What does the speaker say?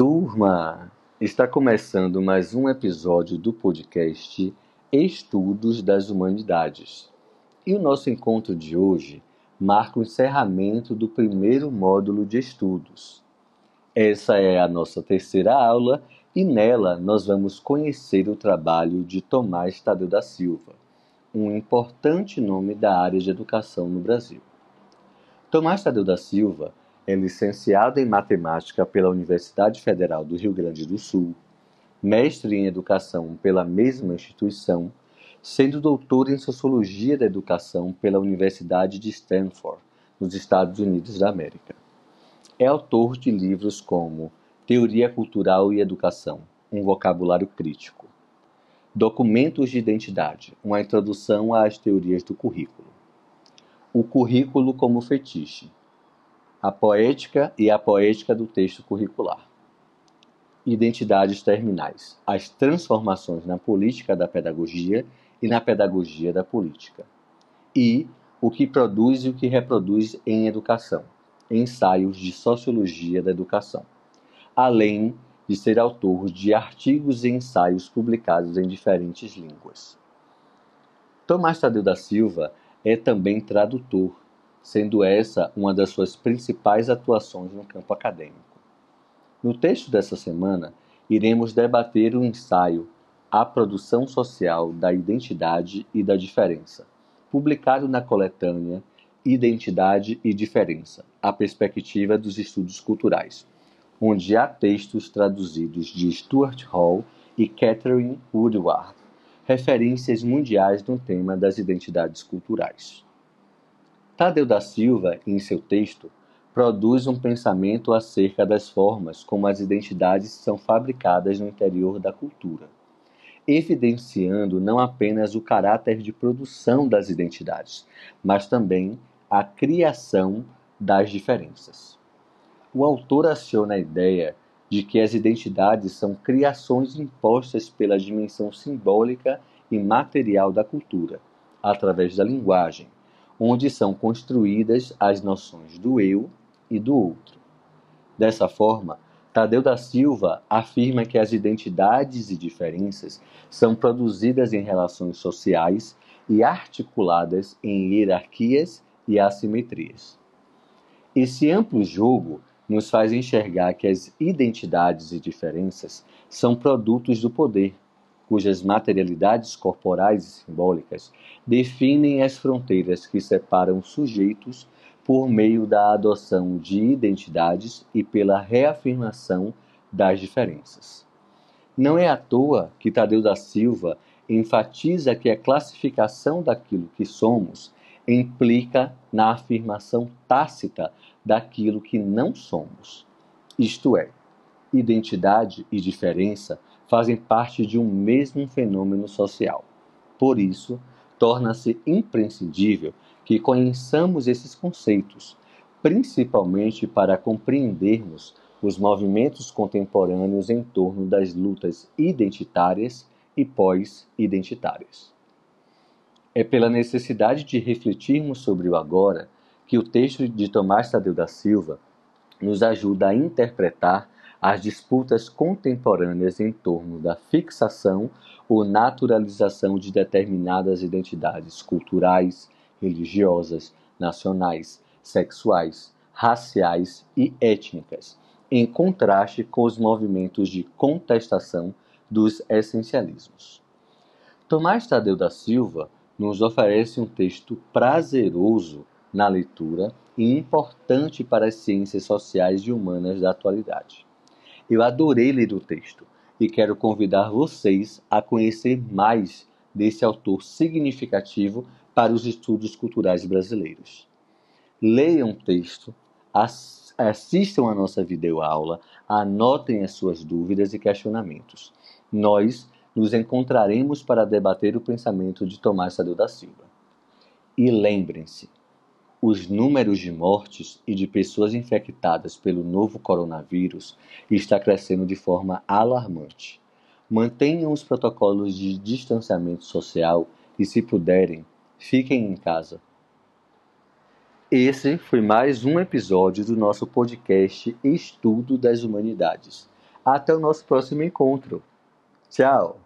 turma! Está começando mais um episódio do podcast Estudos das Humanidades. E o nosso encontro de hoje marca o encerramento do primeiro módulo de estudos. Essa é a nossa terceira aula e nela nós vamos conhecer o trabalho de Tomás Tadeu da Silva, um importante nome da área de educação no Brasil. Tomás Tadeu da Silva é licenciado em matemática pela Universidade Federal do Rio Grande do Sul, mestre em educação pela mesma instituição, sendo doutor em sociologia da educação pela Universidade de Stanford, nos Estados Unidos da América. É autor de livros como Teoria Cultural e Educação, um vocabulário crítico, Documentos de Identidade, uma introdução às teorias do currículo, O currículo como fetiche, a poética e a poética do texto curricular. Identidades terminais: as transformações na política da pedagogia e na pedagogia da política. E o que produz e o que reproduz em educação: ensaios de sociologia da educação. Além de ser autor de artigos e ensaios publicados em diferentes línguas. Tomás Tadeu da Silva é também tradutor sendo essa uma das suas principais atuações no campo acadêmico. No texto dessa semana, iremos debater o ensaio A Produção Social da Identidade e da Diferença, publicado na coletânea Identidade e Diferença A Perspectiva dos Estudos Culturais, onde há textos traduzidos de Stuart Hall e Catherine Woodward, referências mundiais no tema das identidades culturais. Tadeu da Silva, em seu texto, produz um pensamento acerca das formas como as identidades são fabricadas no interior da cultura, evidenciando não apenas o caráter de produção das identidades, mas também a criação das diferenças. O autor aciona a ideia de que as identidades são criações impostas pela dimensão simbólica e material da cultura, através da linguagem, onde são construídas as noções do eu e do outro. Dessa forma, Tadeu da Silva afirma que as identidades e diferenças são produzidas em relações sociais e articuladas em hierarquias e assimetrias. Esse amplo jogo nos faz enxergar que as identidades e diferenças são produtos do poder, cujas materialidades corporais e simbólicas definem as fronteiras que separam sujeitos por meio da adoção de identidades e pela reafirmação das diferenças. Não é à toa que Tadeu da Silva enfatiza que a classificação daquilo que somos implica na afirmação tácita daquilo que não somos. Isto é, identidade e diferença fazem parte de um mesmo fenômeno social. Por isso, torna-se imprescindível que conheçamos esses conceitos, principalmente para compreendermos os movimentos contemporâneos em torno das lutas identitárias e pós-identitárias. É pela necessidade de refletirmos sobre o agora que o texto de Tomás Tadeu da Silva nos ajuda a interpretar as disputas contemporâneas em torno da fixação ou naturalização de determinadas identidades culturais, religiosas, nacionais, sexuais, raciais e étnicas, em contraste com os movimentos de contestação dos essencialismos. Tomás Tadeu da Silva nos oferece um texto prazeroso na leitura e importante para as ciências sociais e humanas da atualidade. Eu adorei ler o texto e quero convidar vocês a conhecer mais desse autor significativo para os estudos culturais brasileiros. Leiam o texto, assistam a nossa videoaula, anotem as suas dúvidas e questionamentos. Nós nos encontraremos para debater o pensamento de Tomás Sadeu da Silva. E lembrem-se, os números de mortes e de pessoas infectadas pelo novo coronavírus está crescendo de forma alarmante. Mantenham os protocolos de distanciamento social e, se puderem, fiquem em casa. Esse foi mais um episódio do nosso podcast Estudo das Humanidades. Até o nosso próximo encontro. Tchau!